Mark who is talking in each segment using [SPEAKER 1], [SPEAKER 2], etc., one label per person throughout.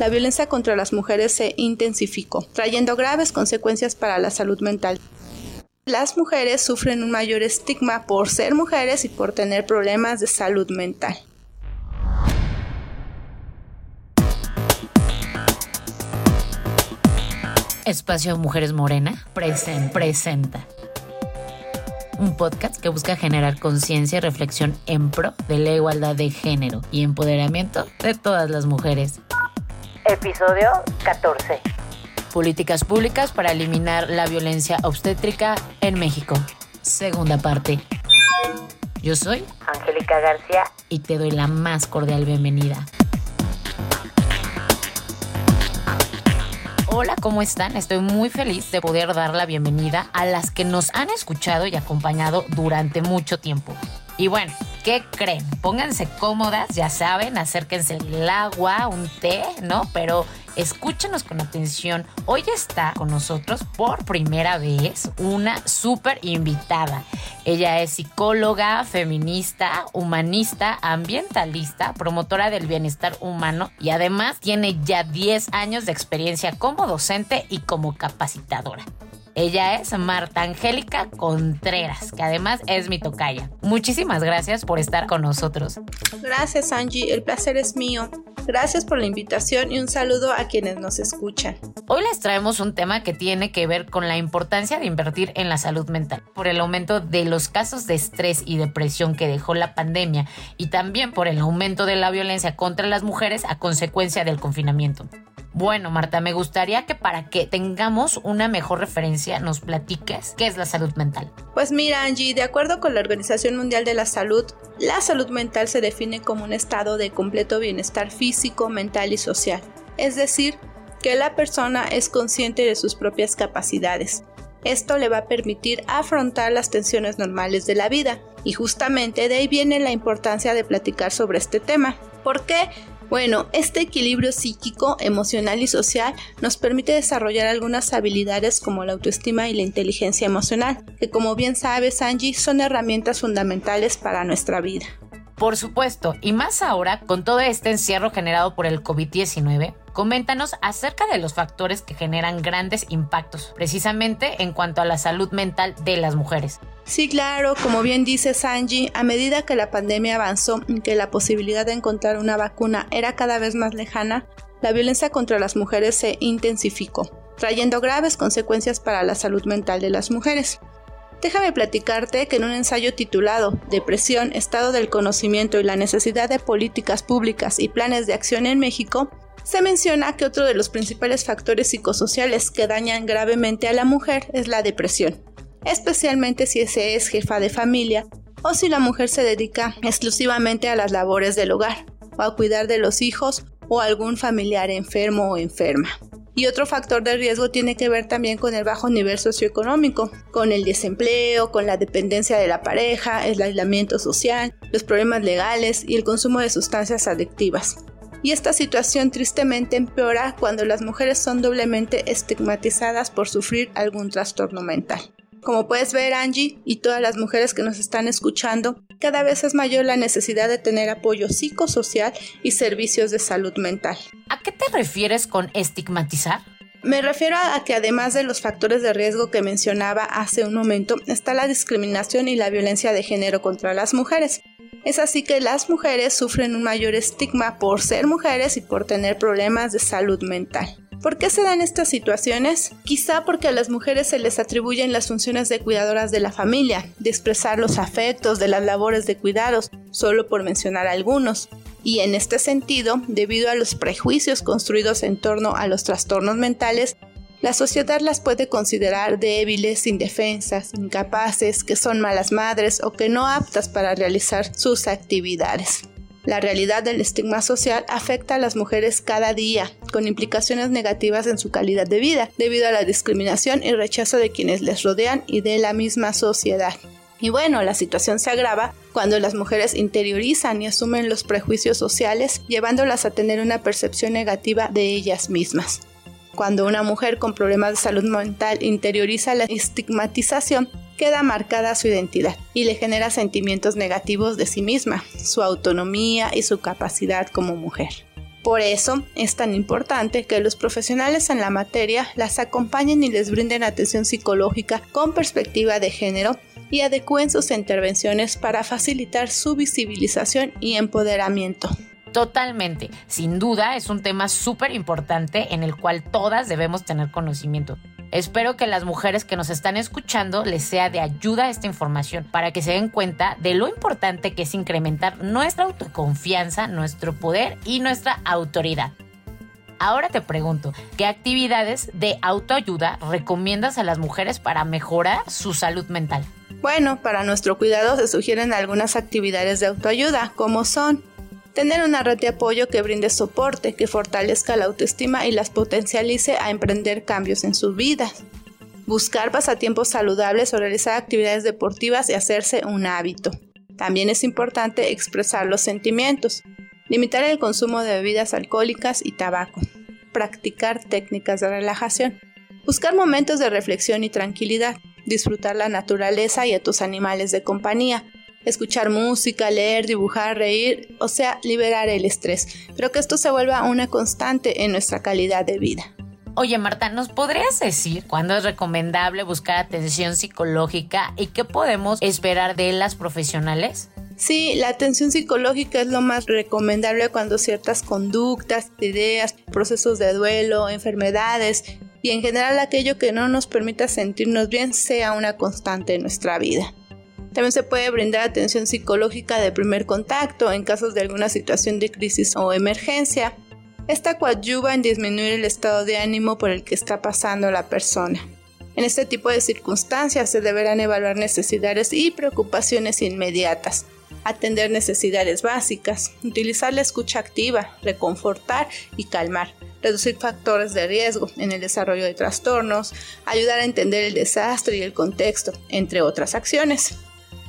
[SPEAKER 1] la violencia contra las mujeres se intensificó, trayendo graves consecuencias para la salud mental. Las mujeres sufren un mayor estigma por ser mujeres y por tener problemas de salud mental.
[SPEAKER 2] Espacio Mujeres Morena presenta un podcast que busca generar conciencia y reflexión en pro de la igualdad de género y empoderamiento de todas las mujeres.
[SPEAKER 3] Episodio 14.
[SPEAKER 2] Políticas públicas para eliminar la violencia obstétrica en México. Segunda parte. Yo soy
[SPEAKER 3] Angélica García
[SPEAKER 2] y te doy la más cordial bienvenida. Hola, ¿cómo están? Estoy muy feliz de poder dar la bienvenida a las que nos han escuchado y acompañado durante mucho tiempo. Y bueno, ¿qué creen? Pónganse cómodas, ya saben, acérquense el agua, un té, ¿no? Pero escúchenos con atención. Hoy está con nosotros por primera vez una súper invitada. Ella es psicóloga, feminista, humanista, ambientalista, promotora del bienestar humano y además tiene ya 10 años de experiencia como docente y como capacitadora. Ella es Marta Angélica Contreras, que además es mi tocaya. Muchísimas gracias por estar con nosotros.
[SPEAKER 1] Gracias Angie, el placer es mío. Gracias por la invitación y un saludo a quienes nos escuchan.
[SPEAKER 2] Hoy les traemos un tema que tiene que ver con la importancia de invertir en la salud mental, por el aumento de los casos de estrés y depresión que dejó la pandemia y también por el aumento de la violencia contra las mujeres a consecuencia del confinamiento. Bueno, Marta, me gustaría que para que tengamos una mejor referencia nos platiques qué es la salud mental.
[SPEAKER 1] Pues mira, Angie, de acuerdo con la Organización Mundial de la Salud, la salud mental se define como un estado de completo bienestar físico, mental y social. Es decir, que la persona es consciente de sus propias capacidades. Esto le va a permitir afrontar las tensiones normales de la vida. Y justamente de ahí viene la importancia de platicar sobre este tema. ¿Por qué? Bueno, este equilibrio psíquico, emocional y social nos permite desarrollar algunas habilidades como la autoestima y la inteligencia emocional, que como bien sabes Angie son herramientas fundamentales para nuestra vida.
[SPEAKER 2] Por supuesto, y más ahora con todo este encierro generado por el COVID-19, coméntanos acerca de los factores que generan grandes impactos, precisamente en cuanto a la salud mental de las mujeres.
[SPEAKER 1] Sí, claro, como bien dice Sanji, a medida que la pandemia avanzó y que la posibilidad de encontrar una vacuna era cada vez más lejana, la violencia contra las mujeres se intensificó, trayendo graves consecuencias para la salud mental de las mujeres. Déjame platicarte que en un ensayo titulado Depresión, Estado del Conocimiento y la necesidad de políticas públicas y planes de acción en México, se menciona que otro de los principales factores psicosociales que dañan gravemente a la mujer es la depresión, especialmente si ese es jefa de familia o si la mujer se dedica exclusivamente a las labores del hogar o a cuidar de los hijos o algún familiar enfermo o enferma. Y otro factor de riesgo tiene que ver también con el bajo nivel socioeconómico, con el desempleo, con la dependencia de la pareja, el aislamiento social, los problemas legales y el consumo de sustancias adictivas. Y esta situación tristemente empeora cuando las mujeres son doblemente estigmatizadas por sufrir algún trastorno mental. Como puedes ver, Angie, y todas las mujeres que nos están escuchando, cada vez es mayor la necesidad de tener apoyo psicosocial y servicios de salud mental.
[SPEAKER 2] ¿A qué te refieres con estigmatizar?
[SPEAKER 1] Me refiero a que además de los factores de riesgo que mencionaba hace un momento, está la discriminación y la violencia de género contra las mujeres. Es así que las mujeres sufren un mayor estigma por ser mujeres y por tener problemas de salud mental. ¿Por qué se dan estas situaciones? Quizá porque a las mujeres se les atribuyen las funciones de cuidadoras de la familia, de expresar los afectos, de las labores de cuidados, solo por mencionar algunos. Y en este sentido, debido a los prejuicios construidos en torno a los trastornos mentales, la sociedad las puede considerar débiles, indefensas, incapaces, que son malas madres o que no aptas para realizar sus actividades. La realidad del estigma social afecta a las mujeres cada día, con implicaciones negativas en su calidad de vida, debido a la discriminación y rechazo de quienes les rodean y de la misma sociedad. Y bueno, la situación se agrava cuando las mujeres interiorizan y asumen los prejuicios sociales, llevándolas a tener una percepción negativa de ellas mismas. Cuando una mujer con problemas de salud mental interioriza la estigmatización, queda marcada su identidad y le genera sentimientos negativos de sí misma, su autonomía y su capacidad como mujer. Por eso es tan importante que los profesionales en la materia las acompañen y les brinden atención psicológica con perspectiva de género y adecúen sus intervenciones para facilitar su visibilización y empoderamiento.
[SPEAKER 2] Totalmente. Sin duda es un tema súper importante en el cual todas debemos tener conocimiento. Espero que las mujeres que nos están escuchando les sea de ayuda esta información para que se den cuenta de lo importante que es incrementar nuestra autoconfianza, nuestro poder y nuestra autoridad. Ahora te pregunto, ¿qué actividades de autoayuda recomiendas a las mujeres para mejorar su salud mental?
[SPEAKER 1] Bueno, para nuestro cuidado se sugieren algunas actividades de autoayuda, como son Tener una red de apoyo que brinde soporte, que fortalezca la autoestima y las potencialice a emprender cambios en sus vidas. Buscar pasatiempos saludables o realizar actividades deportivas y hacerse un hábito. También es importante expresar los sentimientos. Limitar el consumo de bebidas alcohólicas y tabaco. Practicar técnicas de relajación. Buscar momentos de reflexión y tranquilidad. Disfrutar la naturaleza y a tus animales de compañía escuchar música, leer, dibujar, reír, o sea, liberar el estrés, pero que esto se vuelva una constante en nuestra calidad de vida.
[SPEAKER 2] Oye Marta, ¿nos podrías decir cuándo es recomendable buscar atención psicológica y qué podemos esperar de las profesionales?
[SPEAKER 1] Sí, la atención psicológica es lo más recomendable cuando ciertas conductas, ideas, procesos de duelo, enfermedades y en general aquello que no nos permita sentirnos bien sea una constante en nuestra vida. También se puede brindar atención psicológica de primer contacto en casos de alguna situación de crisis o emergencia. Esta coadyuva en disminuir el estado de ánimo por el que está pasando la persona. En este tipo de circunstancias se deberán evaluar necesidades y preocupaciones inmediatas, atender necesidades básicas, utilizar la escucha activa, reconfortar y calmar, reducir factores de riesgo en el desarrollo de trastornos, ayudar a entender el desastre y el contexto, entre otras acciones.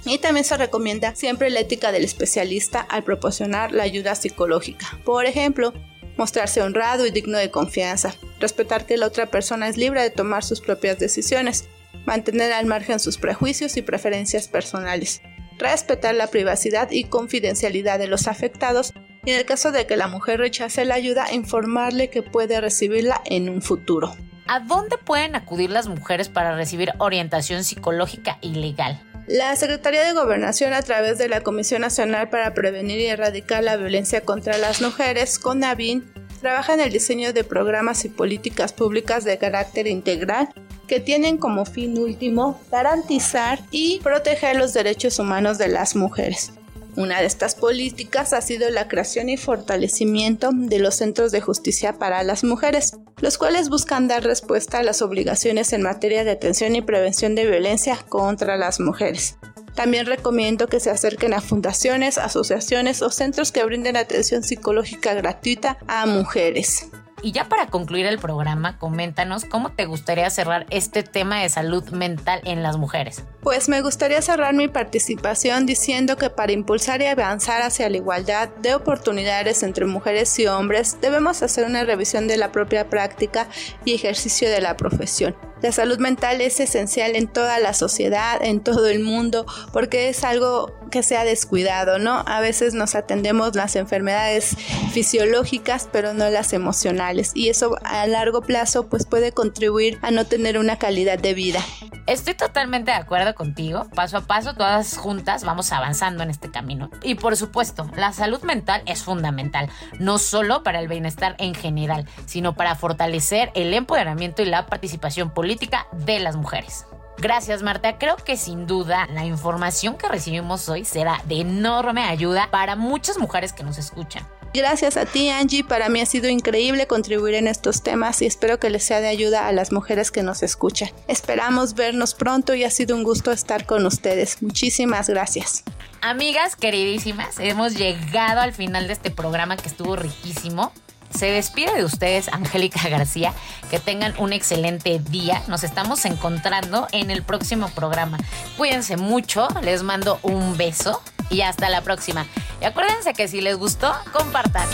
[SPEAKER 1] Y también se recomienda siempre la ética del especialista al proporcionar la ayuda psicológica. Por ejemplo, mostrarse honrado y digno de confianza, respetar que la otra persona es libre de tomar sus propias decisiones, mantener al margen sus prejuicios y preferencias personales, respetar la privacidad y confidencialidad de los afectados y en el caso de que la mujer rechace la ayuda, informarle que puede recibirla en un futuro.
[SPEAKER 2] ¿A dónde pueden acudir las mujeres para recibir orientación psicológica y legal?
[SPEAKER 1] La Secretaría de Gobernación, a través de la Comisión Nacional para Prevenir y Erradicar la Violencia contra las Mujeres, CONAVIN, trabaja en el diseño de programas y políticas públicas de carácter integral que tienen como fin último garantizar y proteger los derechos humanos de las mujeres. Una de estas políticas ha sido la creación y fortalecimiento de los centros de justicia para las mujeres, los cuales buscan dar respuesta a las obligaciones en materia de atención y prevención de violencia contra las mujeres. También recomiendo que se acerquen a fundaciones, asociaciones o centros que brinden atención psicológica gratuita a mujeres.
[SPEAKER 2] Y ya para concluir el programa, coméntanos cómo te gustaría cerrar este tema de salud mental en las mujeres.
[SPEAKER 1] Pues me gustaría cerrar mi participación diciendo que para impulsar y avanzar hacia la igualdad de oportunidades entre mujeres y hombres, debemos hacer una revisión de la propia práctica y ejercicio de la profesión. La salud mental es esencial en toda la sociedad, en todo el mundo, porque es algo que se ha descuidado, ¿no? A veces nos atendemos las enfermedades fisiológicas, pero no las emocionales, y eso a largo plazo pues puede contribuir a no tener una calidad de vida.
[SPEAKER 2] Estoy totalmente de acuerdo contigo. Paso a paso, todas juntas vamos avanzando en este camino. Y por supuesto, la salud mental es fundamental, no solo para el bienestar en general, sino para fortalecer el empoderamiento y la participación política de las mujeres. Gracias Marta, creo que sin duda la información que recibimos hoy será de enorme ayuda para muchas mujeres que nos escuchan.
[SPEAKER 1] Gracias a ti Angie, para mí ha sido increíble contribuir en estos temas y espero que les sea de ayuda a las mujeres que nos escuchan. Esperamos vernos pronto y ha sido un gusto estar con ustedes. Muchísimas gracias.
[SPEAKER 2] Amigas queridísimas, hemos llegado al final de este programa que estuvo riquísimo. Se despide de ustedes Angélica García. Que tengan un excelente día. Nos estamos encontrando en el próximo programa. Cuídense mucho. Les mando un beso y hasta la próxima. Y acuérdense que si les gustó, compartan.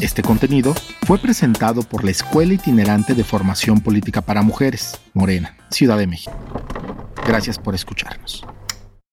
[SPEAKER 4] Este contenido fue presentado por la Escuela Itinerante de Formación Política para Mujeres, Morena, Ciudad de México. Gracias por escucharnos.